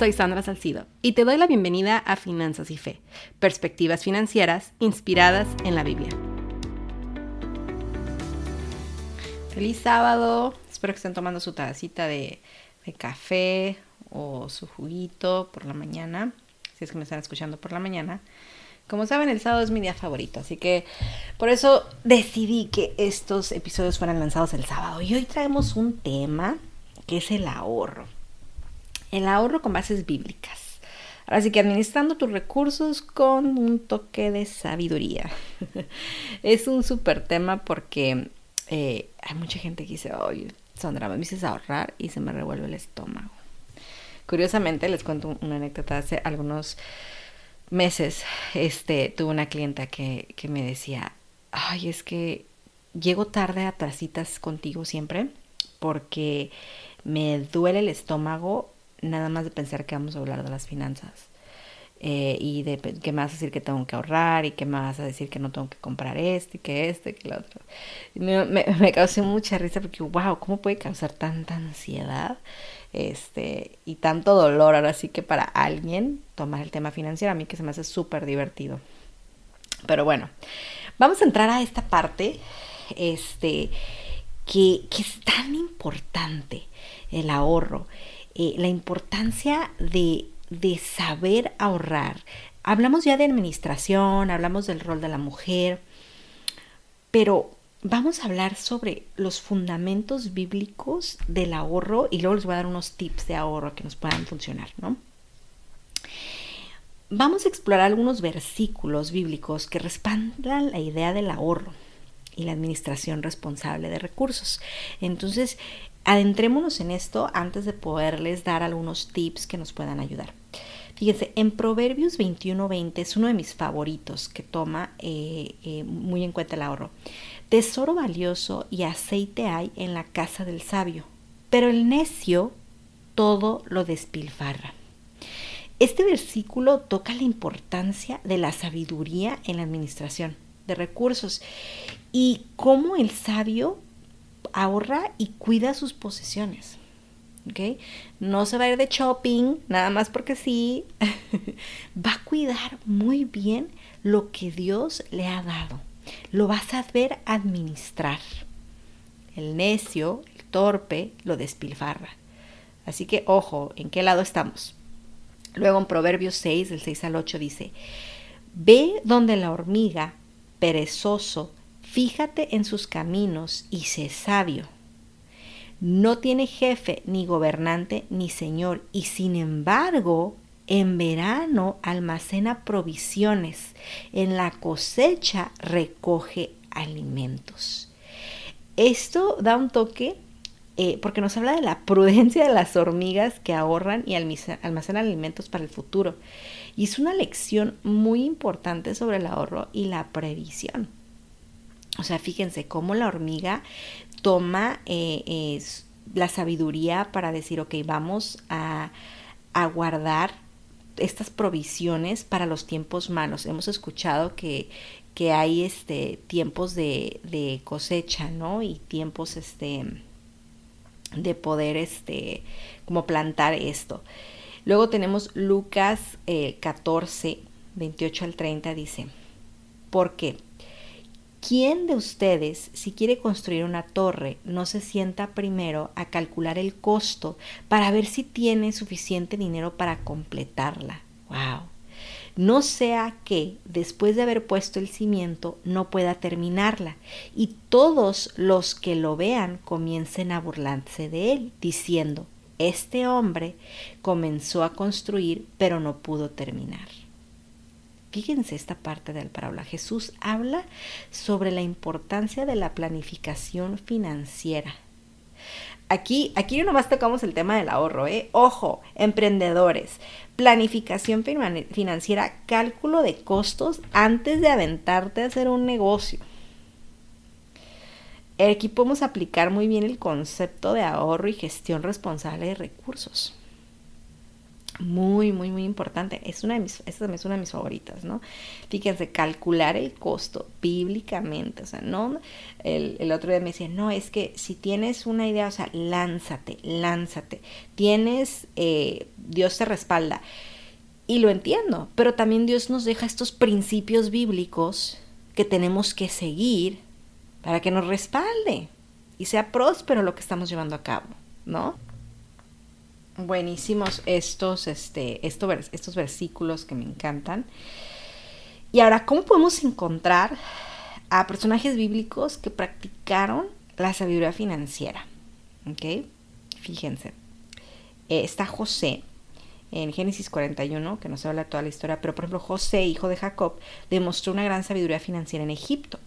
soy Sandra Salcido y te doy la bienvenida a Finanzas y Fe, perspectivas financieras inspiradas en la Biblia. Feliz sábado, espero que estén tomando su tacita de, de café o su juguito por la mañana, si es que me están escuchando por la mañana. Como saben, el sábado es mi día favorito, así que por eso decidí que estos episodios fueran lanzados el sábado. Y hoy traemos un tema que es el ahorro. El ahorro con bases bíblicas. Ahora sí que administrando tus recursos con un toque de sabiduría. es un súper tema porque eh, hay mucha gente que dice, oye, Sandra, me dices ahorrar y se me revuelve el estómago. Curiosamente, les cuento una anécdota hace algunos meses, este, tuve una clienta que, que me decía, ay, es que llego tarde a citas contigo siempre porque me duele el estómago nada más de pensar que vamos a hablar de las finanzas. Eh, y de que me vas a decir que tengo que ahorrar y que me vas a decir que no tengo que comprar este y que este y que lo otro. Me, me, causó mucha risa porque, wow, ¿cómo puede causar tanta ansiedad? este, y tanto dolor ahora sí que para alguien tomar el tema financiero, a mí que se me hace súper divertido. Pero bueno, vamos a entrar a esta parte, este, que, que es tan importante, el ahorro, eh, la importancia de, de saber ahorrar. Hablamos ya de administración, hablamos del rol de la mujer, pero vamos a hablar sobre los fundamentos bíblicos del ahorro y luego les voy a dar unos tips de ahorro que nos puedan funcionar, ¿no? Vamos a explorar algunos versículos bíblicos que respaldan la idea del ahorro y la administración responsable de recursos. Entonces, adentrémonos en esto antes de poderles dar algunos tips que nos puedan ayudar. Fíjense, en Proverbios 21:20 es uno de mis favoritos que toma eh, eh, muy en cuenta el ahorro. Tesoro valioso y aceite hay en la casa del sabio, pero el necio todo lo despilfarra. Este versículo toca la importancia de la sabiduría en la administración de recursos y cómo el sabio ahorra y cuida sus posesiones. No se va a ir de shopping, nada más porque sí. va a cuidar muy bien lo que Dios le ha dado lo vas a ver administrar. El necio, el torpe, lo despilfarra. Así que ojo, ¿en qué lado estamos? Luego en Proverbios 6, del 6 al 8 dice, Ve donde la hormiga, perezoso, fíjate en sus caminos y sé sabio. No tiene jefe, ni gobernante, ni señor, y sin embargo en verano almacena provisiones, en la cosecha recoge alimentos. Esto da un toque eh, porque nos habla de la prudencia de las hormigas que ahorran y almacenan alimentos para el futuro. Y es una lección muy importante sobre el ahorro y la previsión. O sea, fíjense cómo la hormiga toma eh, la sabiduría para decir, ok, vamos a, guardar estas provisiones para los tiempos malos. Hemos escuchado que, que hay este, tiempos de, de, cosecha, ¿no? Y tiempos este, de poder, este, como plantar esto. Luego tenemos Lucas 14, eh, 28 al 30, dice, ¿por qué? ¿Quién de ustedes, si quiere construir una torre, no se sienta primero a calcular el costo para ver si tiene suficiente dinero para completarla? ¡Wow! No sea que, después de haber puesto el cimiento, no pueda terminarla y todos los que lo vean comiencen a burlarse de él, diciendo, este hombre comenzó a construir pero no pudo terminar. Fíjense esta parte del parábola. Jesús habla sobre la importancia de la planificación financiera. Aquí, aquí no nomás tocamos el tema del ahorro, ¿eh? Ojo, emprendedores, planificación financiera, cálculo de costos antes de aventarte a hacer un negocio. Aquí podemos aplicar muy bien el concepto de ahorro y gestión responsable de recursos. Muy, muy, muy importante. Es una de mis, esta es una de mis favoritas, ¿no? Fíjense, calcular el costo bíblicamente. O sea, no, el, el, otro día me decía, no, es que si tienes una idea, o sea, lánzate, lánzate. Tienes, eh, Dios te respalda. Y lo entiendo, pero también Dios nos deja estos principios bíblicos que tenemos que seguir para que nos respalde y sea próspero lo que estamos llevando a cabo, ¿no? Buenísimos estos, este, estos, versículos que me encantan. Y ahora, ¿cómo podemos encontrar a personajes bíblicos que practicaron la sabiduría financiera? ¿Ok? Fíjense. Eh, está José en Génesis 41, que nos habla toda la historia, pero por ejemplo José, hijo de Jacob, demostró una gran sabiduría financiera en Egipto.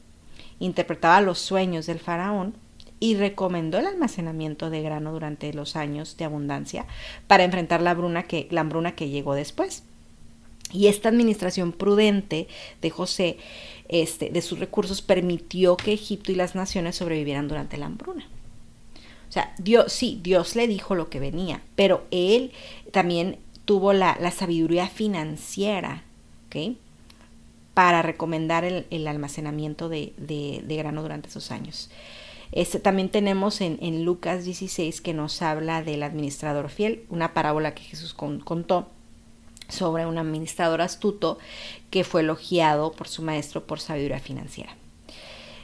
Interpretaba los sueños del faraón y recomendó el almacenamiento de grano durante los años de abundancia para enfrentar la, que, la hambruna que llegó después. Y esta administración prudente de José, este, de sus recursos, permitió que Egipto y las naciones sobrevivieran durante la hambruna. O sea, Dios, sí, Dios le dijo lo que venía, pero él también tuvo la, sabiduría financiera. Para recomendar el, almacenamiento de, de grano durante esos años. Este, también tenemos en, Lucas 16 que nos habla del administrador fiel, una parábola que Jesús contó sobre un administrador astuto que fue elogiado por su maestro por sabiduría financiera.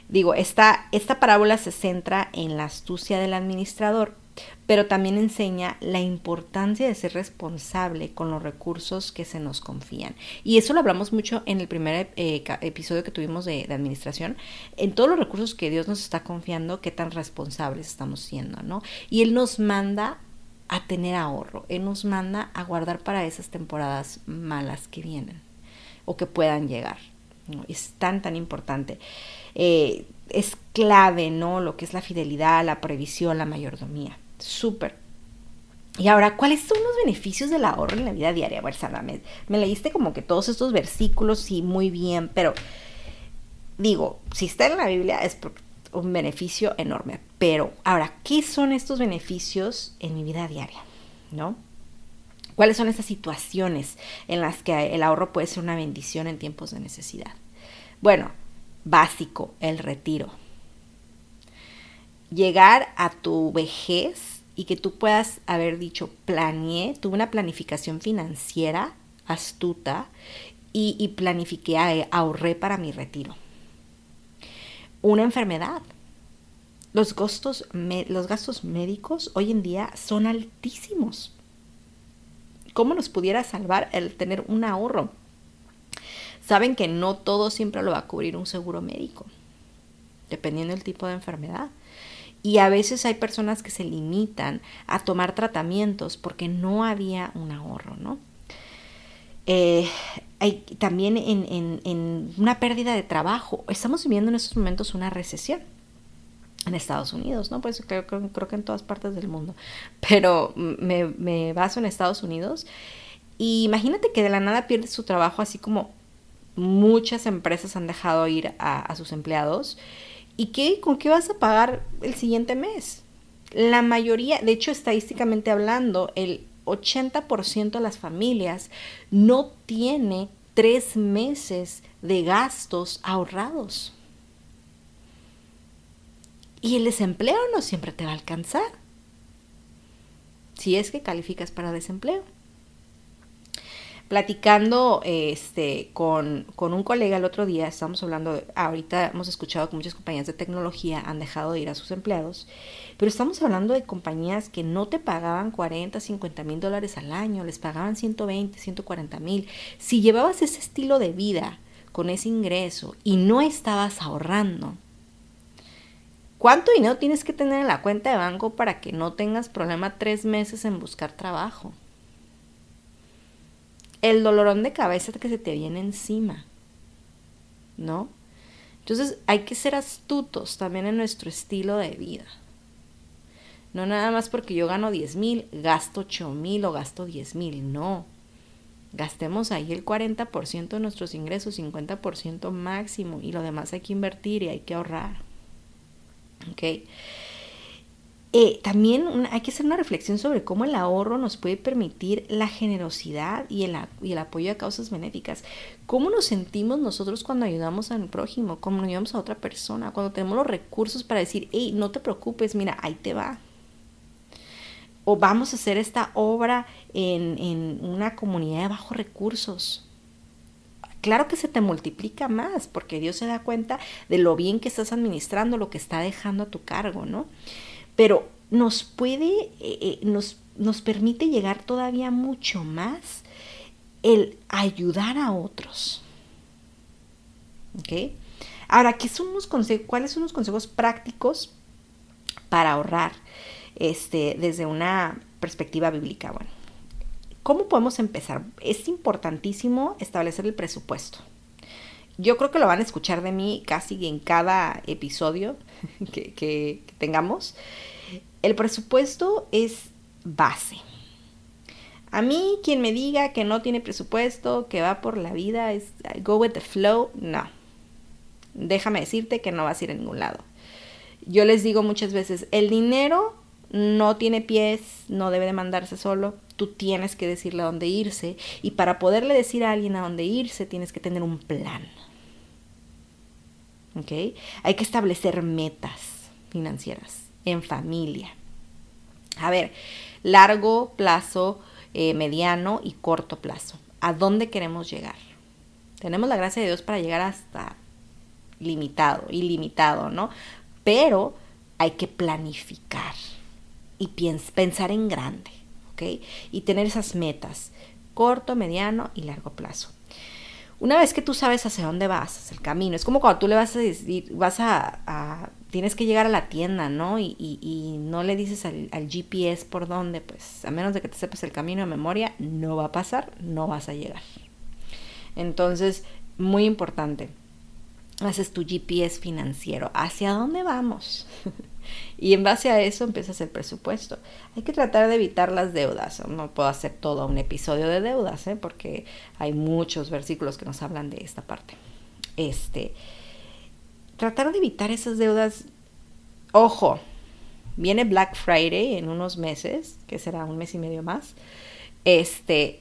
Digo, esta, esta parábola se centra en la astucia del administrador pero también enseña la importancia de ser responsable con los recursos que se nos confían. Y eso lo hablamos mucho en el primer eh, episodio que tuvimos de, administración, en todos los recursos que Dios nos está confiando, qué tan responsables estamos siendo, ¿no? Y Él nos manda a tener ahorro, Él nos manda a guardar para esas temporadas malas que vienen o que puedan llegar. Es tan, tan importante. Eh, es clave, ¿no? Lo que es la fidelidad, la previsión, la mayordomía súper. Y ahora, ¿cuáles son los beneficios del ahorro en la vida diaria? Bueno, me, me leíste como que todos estos versículos, sí, muy bien, pero digo, si está en la Biblia es un beneficio enorme. Pero ahora, ¿qué son estos beneficios en mi vida diaria? ¿No? ¿Cuáles son esas situaciones en las que el ahorro puede ser una bendición en tiempos de necesidad? Bueno, básico, el retiro llegar a tu vejez y que tú puedas haber dicho, planeé, tuve una planificación financiera astuta y, planifiqué, ahorré para mi retiro. Una enfermedad. Los los gastos médicos hoy en día son altísimos. ¿Cómo nos pudiera salvar el tener un ahorro? Saben que no todo siempre lo va a cubrir un seguro médico, dependiendo del tipo de enfermedad. Y a veces hay personas que se limitan a tomar tratamientos porque no había un ahorro, ¿no? Eh, hay también en, una pérdida de trabajo. Estamos viviendo en estos momentos una recesión en Estados Unidos, ¿no? Pues creo, creo, que en todas partes del mundo. Pero me, baso en Estados Unidos. Y imagínate que de la nada pierdes su trabajo, así como muchas empresas han dejado ir a sus empleados ¿Y qué, con qué vas a pagar el siguiente mes? La mayoría, de hecho estadísticamente hablando, el 80% de las familias no tiene tres meses de gastos ahorrados. Y el desempleo no siempre te va a alcanzar. Si es que calificas para desempleo platicando este, con, un colega el otro día, estamos hablando, ahorita hemos escuchado que muchas compañías de tecnología han dejado de ir a sus empleados, pero estamos hablando de compañías que no te pagaban 40, 50 mil dólares al año, les pagaban 120, 140 mil. Si llevabas ese estilo de vida con ese ingreso y no estabas ahorrando, ¿cuánto dinero tienes que tener en la cuenta de banco para que no tengas problema tres meses en buscar trabajo? El dolorón de cabeza que se te viene encima, ¿no? Entonces hay que ser astutos también en nuestro estilo de vida. No nada más porque yo gano 10 mil, gasto 8 mil o gasto 10 mil, no. Gastemos ahí el 40% de nuestros ingresos, 50% máximo y lo demás hay que invertir y hay que ahorrar. ¿Ok? Eh, también hay que hacer una reflexión sobre cómo el ahorro nos puede permitir la generosidad y el, y el apoyo a causas benéficas. ¿Cómo nos sentimos nosotros cuando ayudamos al prójimo, cuando ayudamos a otra persona, cuando tenemos los recursos para decir, hey, no te preocupes, mira, ahí te va? O vamos a hacer esta obra en, en una comunidad de bajos recursos. Claro que se te multiplica más porque Dios se da cuenta de lo bien que estás administrando, lo que está dejando a tu cargo, ¿no? Pero nos puede, eh, eh, nos, nos permite llegar todavía mucho más el ayudar a otros. ¿Ok? Ahora, ¿qué son unos consejos, ¿cuáles son los consejos prácticos para ahorrar este, desde una perspectiva bíblica? Bueno, ¿cómo podemos empezar? Es importantísimo establecer el presupuesto. Yo creo que lo van a escuchar de mí casi en cada episodio que tengamos. El presupuesto es base. A mí, quien me diga que no tiene presupuesto, que va por la vida, es go with the flow, no. Déjame decirte que no vas a ir a ningún lado. Yo les digo muchas veces, el dinero no tiene pies, no debe de mandarse solo, tú tienes que decirle a dónde irse y para poderle decir a alguien a dónde irse tienes que tener un plan. ¿Ok? Hay que establecer metas financieras en familia. A ver, largo plazo, eh, mediano y corto plazo. ¿A dónde queremos llegar? Tenemos la gracia de Dios para llegar hasta limitado, ilimitado, ¿no? Pero hay que planificar y pensar en grande, ¿ok? Y tener esas metas, corto, mediano y largo plazo. Una vez que tú sabes hacia dónde vas, el camino, es como cuando tú le vas a decir, vas a tienes que llegar a la tienda, ¿no? Y, no le dices al, al, GPS por dónde, pues a menos de que te sepas el camino de memoria, no va a pasar, no vas a llegar. Entonces, muy importante, haces tu GPS financiero, ¿hacia dónde vamos? y en base a eso empiezas el presupuesto. Hay que tratar de evitar las deudas. No puedo hacer todo un episodio de deudas, ¿eh? porque hay muchos versículos que nos hablan de esta parte. Este, tratar de evitar esas deudas. Ojo, viene Black Friday en unos meses, que será un mes y medio más. Este,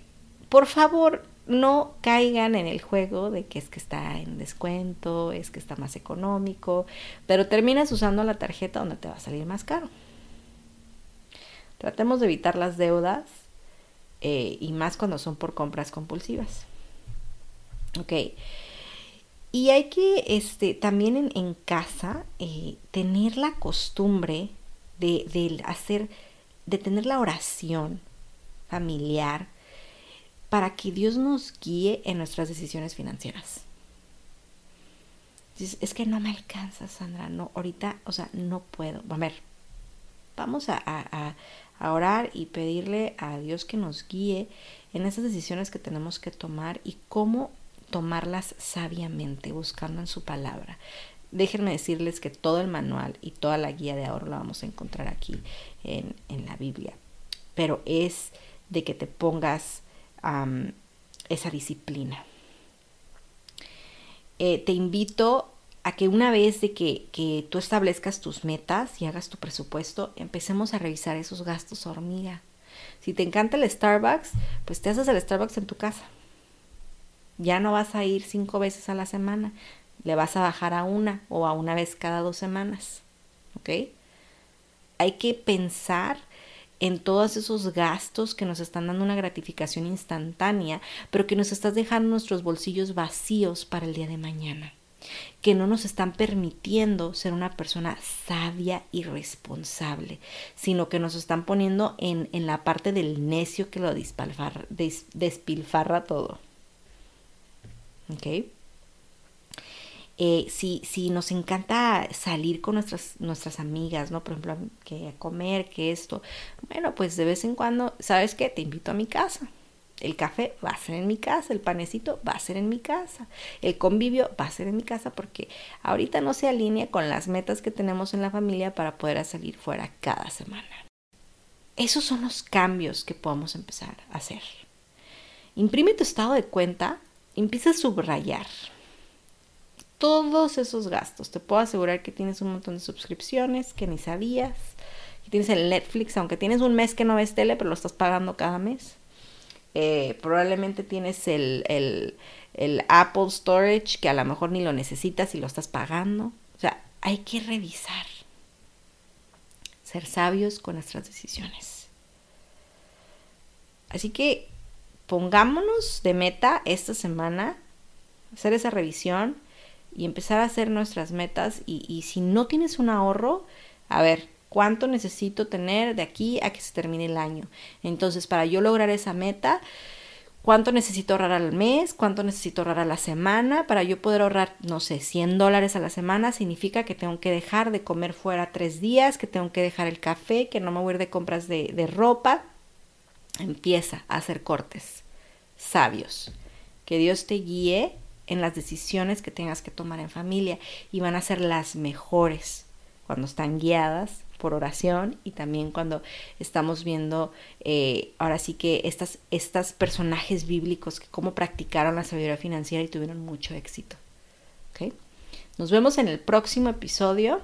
por favor, no caigan en el juego de que es que está en descuento, es que está más económico, pero terminas usando la tarjeta donde te va a salir más caro. Tratemos de evitar las deudas eh, y más cuando son por compras compulsivas. Ok. Y hay que este, también en, casa eh, tener la costumbre de, de, hacer, de tener la oración familiar para que Dios nos guíe en nuestras decisiones financieras. Es que no me alcanza, Sandra, no, ahorita, o sea, no puedo. A ver, vamos a, orar y pedirle a Dios que nos guíe en esas decisiones que tenemos que tomar y cómo tomarlas sabiamente, buscando en su palabra. Déjenme decirles que todo el manual y toda la guía de ahorro la vamos a encontrar aquí en, la Biblia. Pero es de que te pongas esa disciplina. Eh, te invito a que una vez de que, que, tú establezcas tus metas y hagas tu presupuesto, empecemos a revisar esos gastos hormiga. Si te encanta el Starbucks, pues te haces el Starbucks en tu casa. Ya no vas a ir cinco veces a la semana, le vas a bajar a una o a una vez cada dos semanas. ¿Ok? Hay que pensar en todos esos gastos que nos están dando una gratificación instantánea, pero que nos estás dejando nuestros bolsillos vacíos para el día de mañana, que no nos están permitiendo ser una persona sabia y responsable, sino que nos están poniendo en, en la parte del necio que lo despilfarra todo. ¿ok? Eh, si, si, nos encanta salir con nuestras, nuestras amigas, ¿no? Por ejemplo, que comer, que esto, bueno, pues de vez en cuando, ¿sabes qué? Te invito a mi casa. El café va a ser en mi casa, el panecito va a ser en mi casa, el convivio va a ser en mi casa porque ahorita no se alinea con las metas que tenemos en la familia para poder salir fuera cada semana. Esos son los cambios que podemos empezar a hacer. Imprime tu estado de cuenta empieza a subrayar todos esos gastos. Te puedo asegurar que tienes un montón de suscripciones que ni sabías, tienes el Netflix, aunque tienes un mes que no ves tele, pero lo estás pagando cada mes. Eh, probablemente tienes el, el, el Apple Storage, que a lo mejor ni lo necesitas y lo estás pagando. O sea, hay que revisar. Ser sabios con nuestras decisiones. Así que pongámonos de meta esta semana, hacer esa revisión y empezar a hacer nuestras metas. Y, y si no tienes un ahorro, a ver, ¿cuánto necesito tener de aquí a que se termine el año? Entonces, para yo lograr esa meta, cuánto necesito ahorrar al mes, cuánto necesito ahorrar a la semana. Para yo poder ahorrar, no sé, 100 dólares a la semana significa que tengo que dejar de comer fuera tres días, que tengo que dejar el café, que no me voy a ir de compras de, de ropa. Empieza a hacer cortes sabios. Que Dios te guíe en las decisiones que tengas que tomar en familia y van a ser las mejores cuando están guiadas por oración y también cuando estamos viendo eh, ahora sí que estas, personajes bíblicos que cómo practicaron la sabiduría financiera y tuvieron mucho éxito. ¿Okay? Nos vemos en el próximo episodio.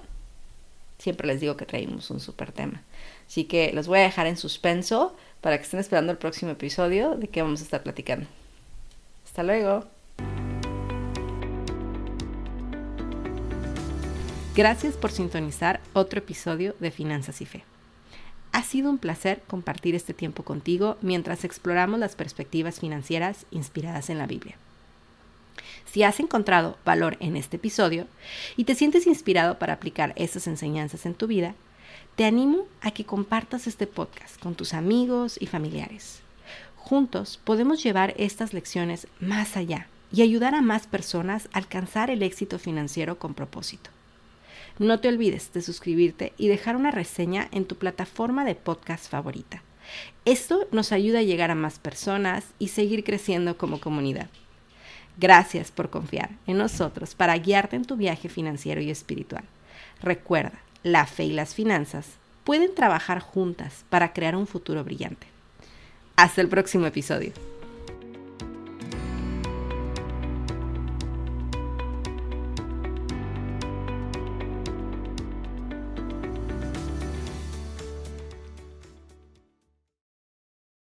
Siempre les digo que traímos un súper tema. Así que los voy a dejar en suspenso para que estén esperando el próximo episodio de qué vamos a estar platicando. Hasta luego. Gracias por sintonizar otro episodio de Finanzas y Fe. Ha sido un placer compartir este tiempo contigo mientras exploramos las perspectivas financieras inspiradas en la Biblia. Si has encontrado valor en este episodio y te sientes inspirado para aplicar esas enseñanzas en tu vida, te animo a que compartas este podcast con tus amigos y familiares. Juntos podemos llevar estas lecciones más allá y ayudar a más personas a alcanzar el éxito financiero con propósito. No te olvides de suscribirte y dejar una reseña en tu plataforma de podcast favorita. Esto nos ayuda a llegar a más personas y seguir creciendo como comunidad. Gracias por confiar en nosotros para guiarte en tu viaje financiero y espiritual. Recuerda, la fe y las finanzas pueden trabajar juntas para crear un futuro brillante. Hasta el próximo episodio.